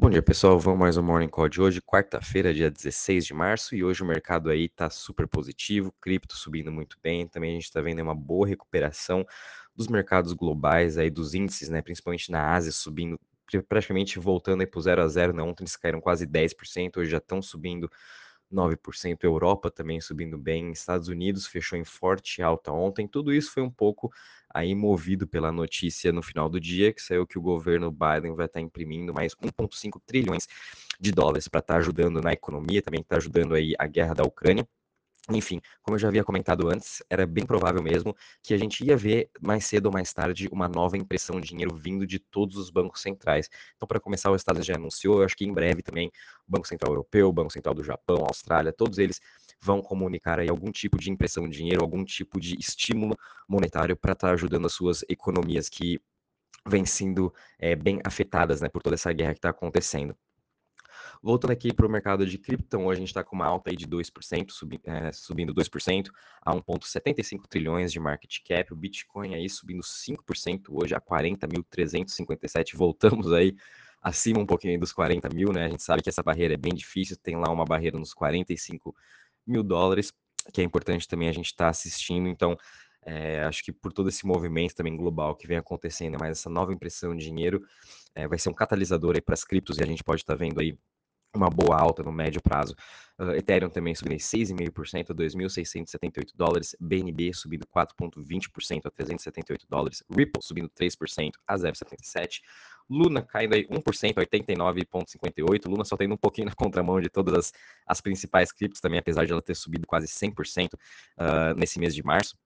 Bom dia, pessoal. Vamos mais um Morning Call de hoje, quarta-feira, dia 16 de março, e hoje o mercado aí tá super positivo, cripto subindo muito bem, também a gente está vendo uma boa recuperação dos mercados globais aí, dos índices, né, principalmente na Ásia, subindo, praticamente voltando aí pro zero a zero, né, ontem eles caíram quase 10%, hoje já estão subindo 9%, Europa também subindo bem, Estados Unidos fechou em forte alta ontem, tudo isso foi um pouco aí movido pela notícia no final do dia, que saiu que o governo Biden vai estar imprimindo mais 1,5 trilhões de dólares para estar ajudando na economia, também está ajudando aí a guerra da Ucrânia. Enfim, como eu já havia comentado antes, era bem provável mesmo que a gente ia ver mais cedo ou mais tarde uma nova impressão de dinheiro vindo de todos os bancos centrais. Então, para começar, o Estado já anunciou, eu acho que em breve também, o Banco Central Europeu, o Banco Central do Japão, Austrália, todos eles vão comunicar aí algum tipo de impressão de dinheiro, algum tipo de estímulo monetário para estar tá ajudando as suas economias que vêm sendo é, bem afetadas né, por toda essa guerra que está acontecendo. Voltando aqui para o mercado de cripto, hoje a gente está com uma alta aí de 2%, subi, é, subindo 2% a 1,75 trilhões de market cap. O Bitcoin aí subindo 5% hoje a 40.357. Voltamos aí acima um pouquinho dos 40 mil, né? A gente sabe que essa barreira é bem difícil, tem lá uma barreira nos 45 mil dólares, que é importante também a gente estar tá assistindo. Então, é, acho que por todo esse movimento também global que vem acontecendo, mas essa nova impressão de dinheiro é, vai ser um catalisador aí para as criptos e a gente pode estar tá vendo aí uma boa alta no médio prazo. Uh, Ethereum também subindo 6,5% a 2.678 dólares, BNB subindo 4,20% a 378 dólares, Ripple subindo 3% a 0,77, Luna caindo aí 1% a 89,58, Luna só tendo um pouquinho na contramão de todas as, as principais criptos também, apesar de ela ter subido quase 100% uh, nesse mês de março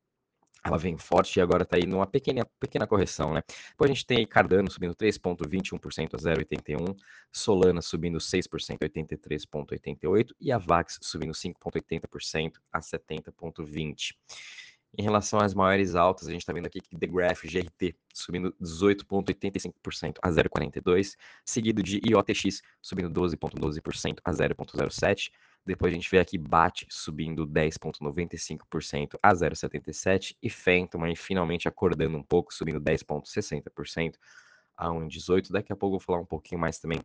ela vem forte e agora está aí numa pequena, pequena correção, né? Depois a gente tem Cardano subindo 3,21% a 0,81%, Solana subindo 6% a 83,88% e a VAX subindo 5,80% a 70,20%. Em relação às maiores altas, a gente está vendo aqui que The Graph GRT subindo 18,85% a 0,42%, seguido de IOTX subindo 12,12% a 0,07%, depois a gente vê aqui BAT subindo 10,95% a 0,77% e Phantom aí finalmente acordando um pouco, subindo 10,60% a 1,18%. Daqui a pouco eu vou falar um pouquinho mais também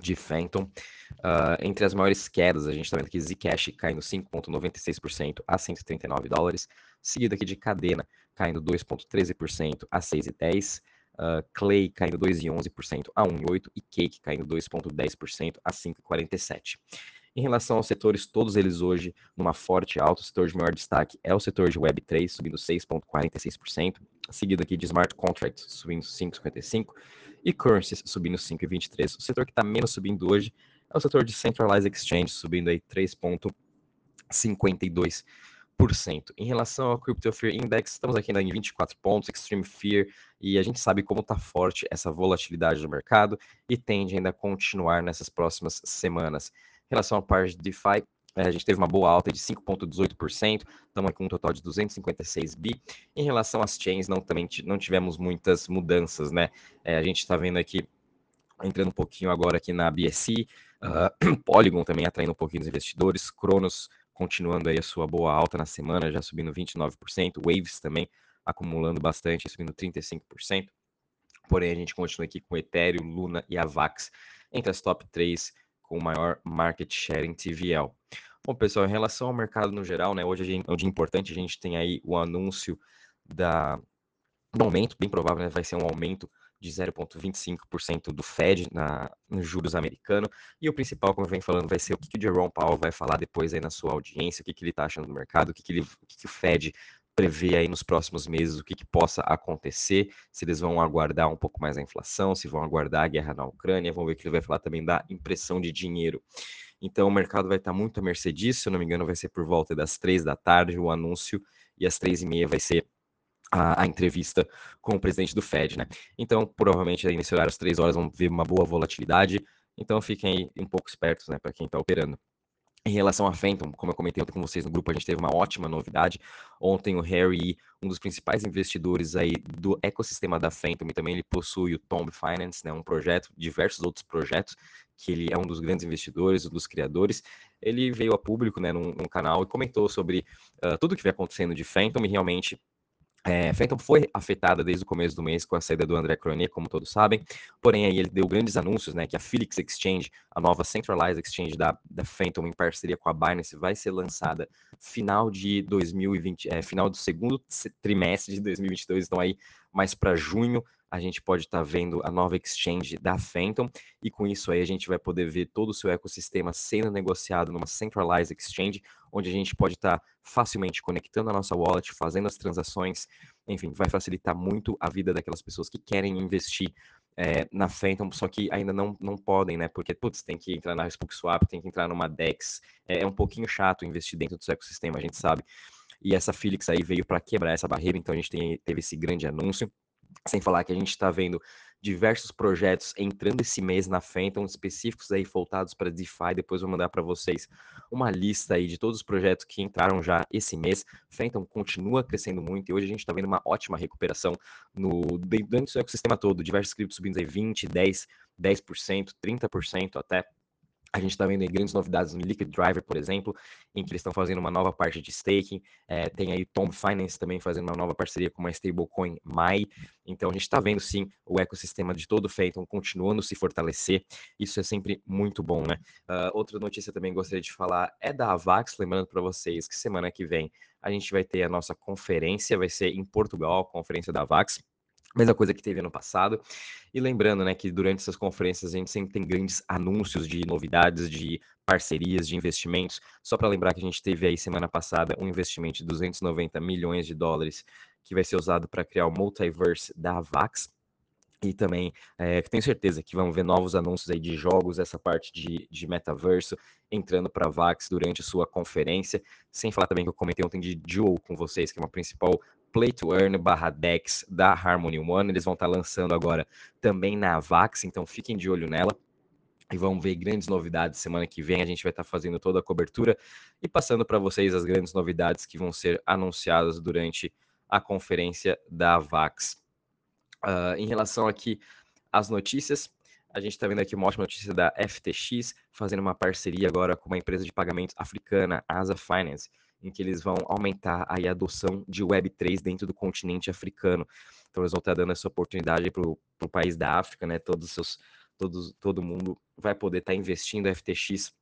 de Phantom. Uh, entre as maiores quedas, a gente está vendo aqui Zcash caindo 5,96% a 139 dólares, seguido aqui de Cadena caindo 2,13% a 6,10 Uh, Clay caindo 2,11% a 1,8% e Cake caindo 2,10% a 5,47%. Em relação aos setores, todos eles hoje numa forte alta, o setor de maior destaque é o setor de Web3, subindo 6,46%, seguido aqui de Smart Contracts, subindo 5,55%, e Currencies, subindo 5,23%. O setor que está menos subindo hoje é o setor de Centralized Exchange, subindo aí 3,52%. Em relação ao Crypto Fear Index, estamos aqui ainda em 24 pontos, Extreme Fear, e a gente sabe como está forte essa volatilidade do mercado e tende ainda a continuar nessas próximas semanas. Em relação à parte de DeFi, eh, a gente teve uma boa alta de 5,18%, estamos com um total de 256 bi. Em relação às chains, não, também não tivemos muitas mudanças, né? É, a gente está vendo aqui, entrando um pouquinho agora aqui na BSC, uh, Polygon também atraindo um pouquinho os investidores, Cronos continuando aí a sua boa alta na semana, já subindo 29%, Waves também acumulando bastante, subindo 35%. Porém, a gente continua aqui com Ethereum, Luna e Avax entre as top 3 com maior market share em TVL. Bom, pessoal, em relação ao mercado no geral, né, hoje é um dia importante, a gente tem aí o anúncio da, do aumento, bem provável, né, vai ser um aumento de 0,25% do Fed na, nos juros americano. E o principal, como eu venho falando, vai ser o que, que o Jerome Powell vai falar depois aí na sua audiência, o que, que ele está achando do mercado, o que, que, ele, o que, que o Fed prever aí nos próximos meses o que, que, possa acontecer, se eles vão aguardar um pouco mais a inflação, se vão aguardar a guerra na Ucrânia, vamos ver que ele vai falar também da impressão de dinheiro. Então o mercado vai estar muito à mercê disso, se eu não me engano vai ser por volta das três da tarde o anúncio e às três e meia vai ser a, a, entrevista com o presidente do Fed, né? Então provavelmente aí nesse horário às três horas vão ver uma boa volatilidade, então fiquem aí um pouco espertos, né, para quem está operando. Em relação a Phantom, como eu comentei ontem com vocês no grupo, a gente teve uma ótima novidade. Ontem o Harry, um dos principais investidores aí do ecossistema da Phantom, e também ele possui o Tomb Finance, né, um projeto, diversos outros projetos, que ele é um dos grandes investidores, um dos criadores. Ele veio a público, né, num, num canal e comentou sobre uh, tudo que vem acontecendo de Phantom e realmente É, Phantom foi afetada desde o começo do mês com a saída do André Cronier, como todos sabem, porém aí ele deu grandes anúncios, né, que a Felix Exchange, a nova Centralized Exchange da, da Phantom em parceria com a Binance, vai ser lançada final de 2020, é, final do segundo trimestre de 2022, então aí mais para junho a gente pode estar tá vendo a nova exchange da Phantom, e com isso aí a gente vai poder ver todo o seu ecossistema sendo negociado numa centralized exchange, onde a gente pode estar tá facilmente conectando a nossa wallet, fazendo as transações, enfim, vai facilitar muito a vida daquelas pessoas que querem investir é, na Phantom, só que ainda não, não podem, né? Porque, putz, tem que entrar na SpookSwap, tem que entrar numa DEX, é, é um pouquinho chato investir dentro do seu ecossistema, a gente sabe. E essa Felix aí veio para quebrar essa barreira, então a gente tem, teve esse grande anúncio. Sem falar que a gente está vendo diversos projetos entrando esse mês na Phantom, específicos aí voltados para DeFi. Depois vou mandar para vocês uma lista aí de todos os projetos que entraram já esse mês. Phantom continua crescendo muito e hoje a gente está vendo uma ótima recuperação no dentro do ecossistema todo. Diversos criptos subindo aí 20, 10, 10%, 30% até. A gente está vendo grandes novidades no Liquid Driver, por exemplo, em que eles estão fazendo uma nova parte de staking. É, tem aí Tom Finance também fazendo uma nova parceria com uma stablecoin MAI. Então a gente está vendo sim o ecossistema de todo o Phantom continuando se fortalecer. Isso é sempre muito bom, né? Uh, outra notícia também gostaria de falar é da Avax. Lembrando para vocês que semana que vem a gente vai ter a nossa conferência, vai ser em Portugal, a conferência da Avax. Mesma coisa que teve ano passado. E lembrando, né, que durante essas conferências a gente sempre tem grandes anúncios de novidades, de parcerias, de investimentos. Só para lembrar que a gente teve aí semana passada um investimento de 290 milhões de dólares que vai ser usado para criar o multiverse da Vax. E também é, tenho certeza que vamos ver novos anúncios aí de jogos, essa parte de, de metaverso, entrando para a Vax durante sua conferência. Sem falar também que eu comentei ontem de Dual com vocês, que é uma principal Play to Earn barra Dex da Harmony One. Eles vão estar tá lançando agora também na Avax, então fiquem de olho nela. E vão ver grandes novidades semana que vem. A gente vai estar tá fazendo toda a cobertura e passando para vocês as grandes novidades que vão ser anunciadas durante a conferência da Avax. Uh, em relação aqui às notícias, a gente está vendo aqui uma ótima notícia da FTX, fazendo uma parceria agora com uma empresa de pagamentos africana, Asa Finance em que eles vão aumentar a adoção de Web3 dentro do continente africano. Então, eles vão estar dando essa oportunidade para o país da África, né? Todos seus, todos, todo mundo vai poder estar investindo FTX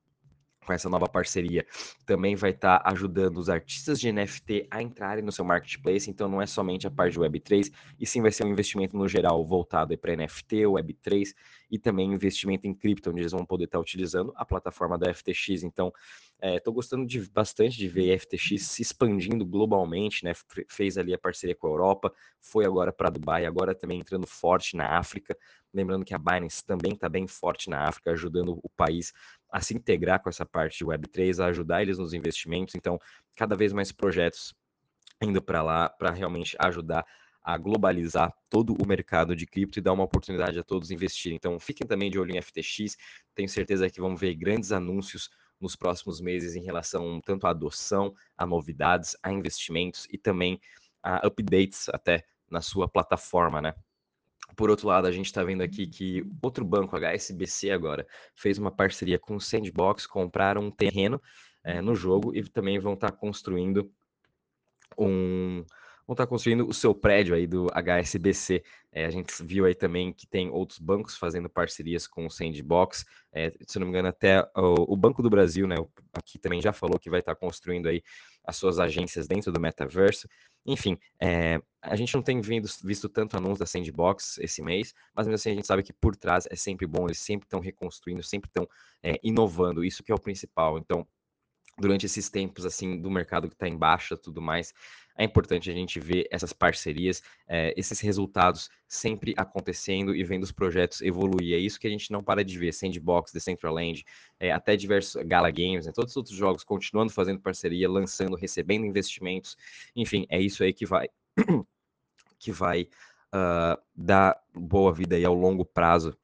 com essa nova parceria, também vai estar tá ajudando os artistas de NFT a entrarem no seu marketplace. Então, não é somente a parte de Web3, e sim vai ser um investimento no geral voltado para NFT, Web3 e também investimento em cripto, onde eles vão poder estar tá utilizando a plataforma da FTX. Então, estou é, gostando de, bastante de ver a FTX se expandindo globalmente, né? Fez ali a parceria com a Europa, foi agora para Dubai, agora também entrando forte na África. Lembrando que a Binance também está bem forte na África, ajudando o país a se integrar com essa parte de Web3, a ajudar eles nos investimentos. Então, cada vez mais projetos indo para lá para realmente ajudar a globalizar todo o mercado de cripto e dar uma oportunidade a todos investirem. Então, fiquem também de olho em FTX. Tenho certeza que vão ver grandes anúncios nos próximos meses em relação tanto à adoção, a novidades, a investimentos e também a updates até na sua plataforma, né? Por outro lado, a gente está vendo aqui que outro banco, HSBC agora, fez uma parceria com o Sandbox, compraram um terreno é, no jogo e também vão estar tá construindo um, vão estar tá construindo o seu prédio aí do HSBC. É, a gente viu aí também que tem outros bancos fazendo parcerias com o Sandbox. É, se não me engano, até o, o, Banco do Brasil, né? Aqui também já falou que vai estar tá construindo aí as suas agências dentro do metaverso. Enfim, é, a gente não tem vindo, visto tanto anúncio da Sandbox esse mês, mas mesmo assim a gente sabe que por trás é sempre bom, eles sempre estão reconstruindo, sempre estão é, inovando, isso que é o principal. Então, durante esses tempos assim do mercado que está em baixa tudo mais, é importante a gente ver essas parcerias, é, esses resultados sempre acontecendo e vendo os projetos evoluir. É isso que a gente não para de ver. Sandbox, Decentraland, é, até diversos Gala Games, né, todos os outros jogos continuando fazendo parceria, lançando, recebendo investimentos. Enfim, é isso aí que vai que vai uh, dar boa vida aí ao longo prazo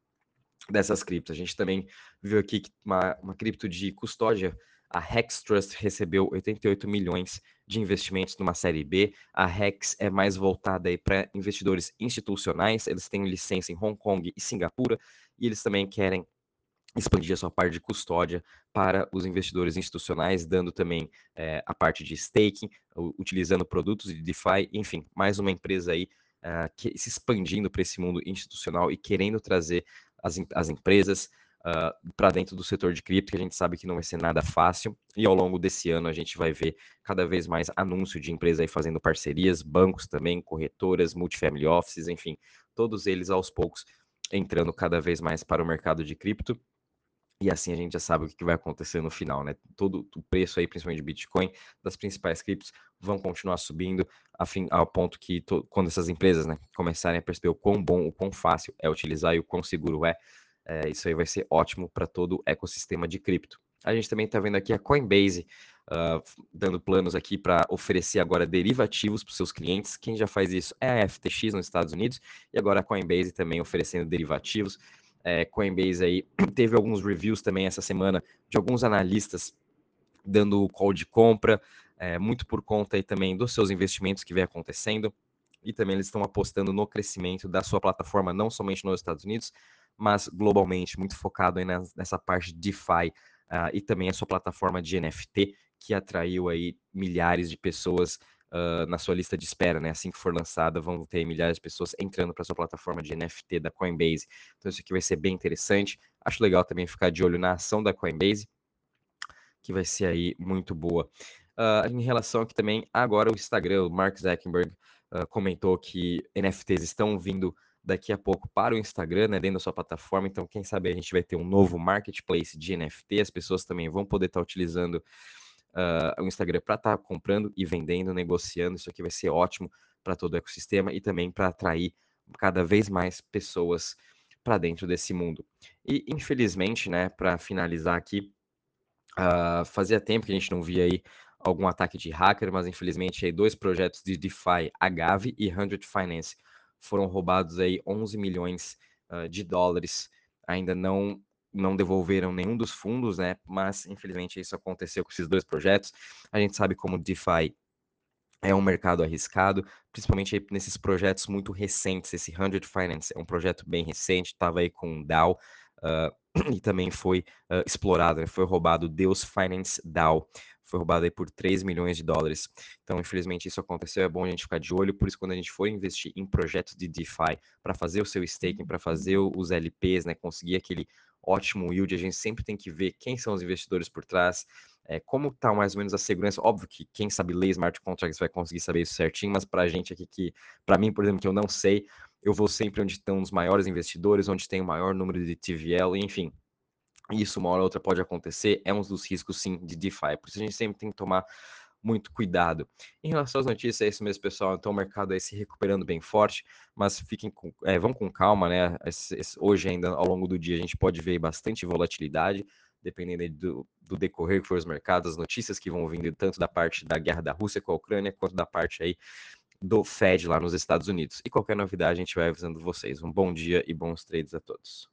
dessas criptos. A gente também viu aqui uma, uma cripto de custódia a Hex Trust recebeu 88 milhões de investimentos numa série B. A Hex é mais voltada para investidores institucionais, eles têm licença em Hong Kong e Singapura, e eles também querem expandir a sua parte de custódia para os investidores institucionais, dando também é, a parte de staking, utilizando produtos de DeFi, enfim, mais uma empresa aí uh, que, se expandindo para esse mundo institucional e querendo trazer as, as empresas uh, ah, para dentro do setor de cripto, que a gente sabe que não vai ser nada fácil. E ao longo desse ano a gente vai ver cada vez mais anúncio de empresas aí fazendo parcerias, bancos também, corretoras, multifamily offices, enfim, todos eles aos poucos entrando cada vez mais para o mercado de cripto. E assim a gente já sabe o que vai acontecer no final, né? Todo o preço aí, principalmente de Bitcoin, das principais criptos, vão continuar subindo, afim, ao ponto que to, quando essas empresas né, começarem a perceber o quão bom, o quão fácil é utilizar e o quão seguro é, é isso aí vai ser ótimo para todo o ecossistema de cripto. A gente também está vendo aqui a Coinbase uh, dando planos aqui para oferecer agora derivativos para os seus clientes. Quem já faz isso é a FTX nos Estados Unidos e agora a Coinbase também oferecendo derivativos é, Coinbase aí teve alguns reviews também essa semana de alguns analistas dando call de compra, é, muito por conta aí também dos seus investimentos que vem acontecendo e também eles estão apostando no crescimento da sua plataforma não somente nos Estados Unidos, mas globalmente, muito focado aí nessa parte de DeFi uh, e também a sua plataforma de NFT que atraiu aí milhares de pessoas uh, na sua lista de espera, né? Assim que for lançada, vão ter milhares de pessoas entrando para sua plataforma de NFT da Coinbase. Então isso aqui vai ser bem interessante. Acho legal também ficar de olho na ação da Coinbase, que vai ser aí muito boa. Uh, em relação aqui também, agora o Instagram, o Mark Zuckerberg uh, comentou que NFTs estão vindo daqui a pouco para o Instagram, né, dentro da sua plataforma. Então, quem sabe a gente vai ter um novo marketplace de NFT. As pessoas também vão poder estar utilizando uh, o Instagram para estar tá comprando e vendendo, negociando. Isso aqui vai ser ótimo para todo o ecossistema e também para atrair cada vez mais pessoas para dentro desse mundo. E infelizmente, né, para finalizar aqui, uh, fazia tempo que a gente não via aí algum ataque de hacker, mas infelizmente aí dois projetos de DeFi, Agave e Hundred Finance, foram roubados aí 11 milhões uh, de dólares. Ainda não não devolveram nenhum dos fundos, né? Mas infelizmente isso aconteceu com esses dois projetos. A gente sabe como DeFi é um mercado arriscado, principalmente nesses projetos muito recentes. Esse 100 Finance é um projeto bem recente, estava aí com o DAO uh, e também foi uh, explorado, né? foi roubado Deus Finance DAO. Foi roubado aí por 3 milhões de dólares. Então, infelizmente, isso aconteceu. É bom a gente ficar de olho. Por isso, quando a gente for investir em projetos de DeFi, para fazer o seu staking, para fazer os LPs, né, conseguir aquele ótimo yield, a gente sempre tem que ver quem são os investidores por trás, é, como está mais ou menos a segurança. Óbvio que quem sabe ler smart contracts vai conseguir saber isso certinho, mas para a gente aqui que, para mim, por exemplo, que eu não sei, eu vou sempre onde estão os maiores investidores, onde tem o maior número de TVL, enfim. Isso uma hora ou outra pode acontecer, é um dos riscos sim de DeFi. Por isso a gente sempre tem que tomar muito cuidado. Em relação às notícias, é isso mesmo, pessoal. Então, o mercado aí se recuperando bem forte, mas fiquem com, é, vão com calma, né? Hoje, ainda ao longo do dia, a gente pode ver bastante volatilidade, dependendo do, do decorrer que for os mercados, as notícias que vão vindo tanto da parte da guerra da Rússia com a Ucrânia, quanto da parte aí do Fed lá nos Estados Unidos. E qualquer novidade, a gente vai avisando vocês. Um bom dia e bons trades a todos.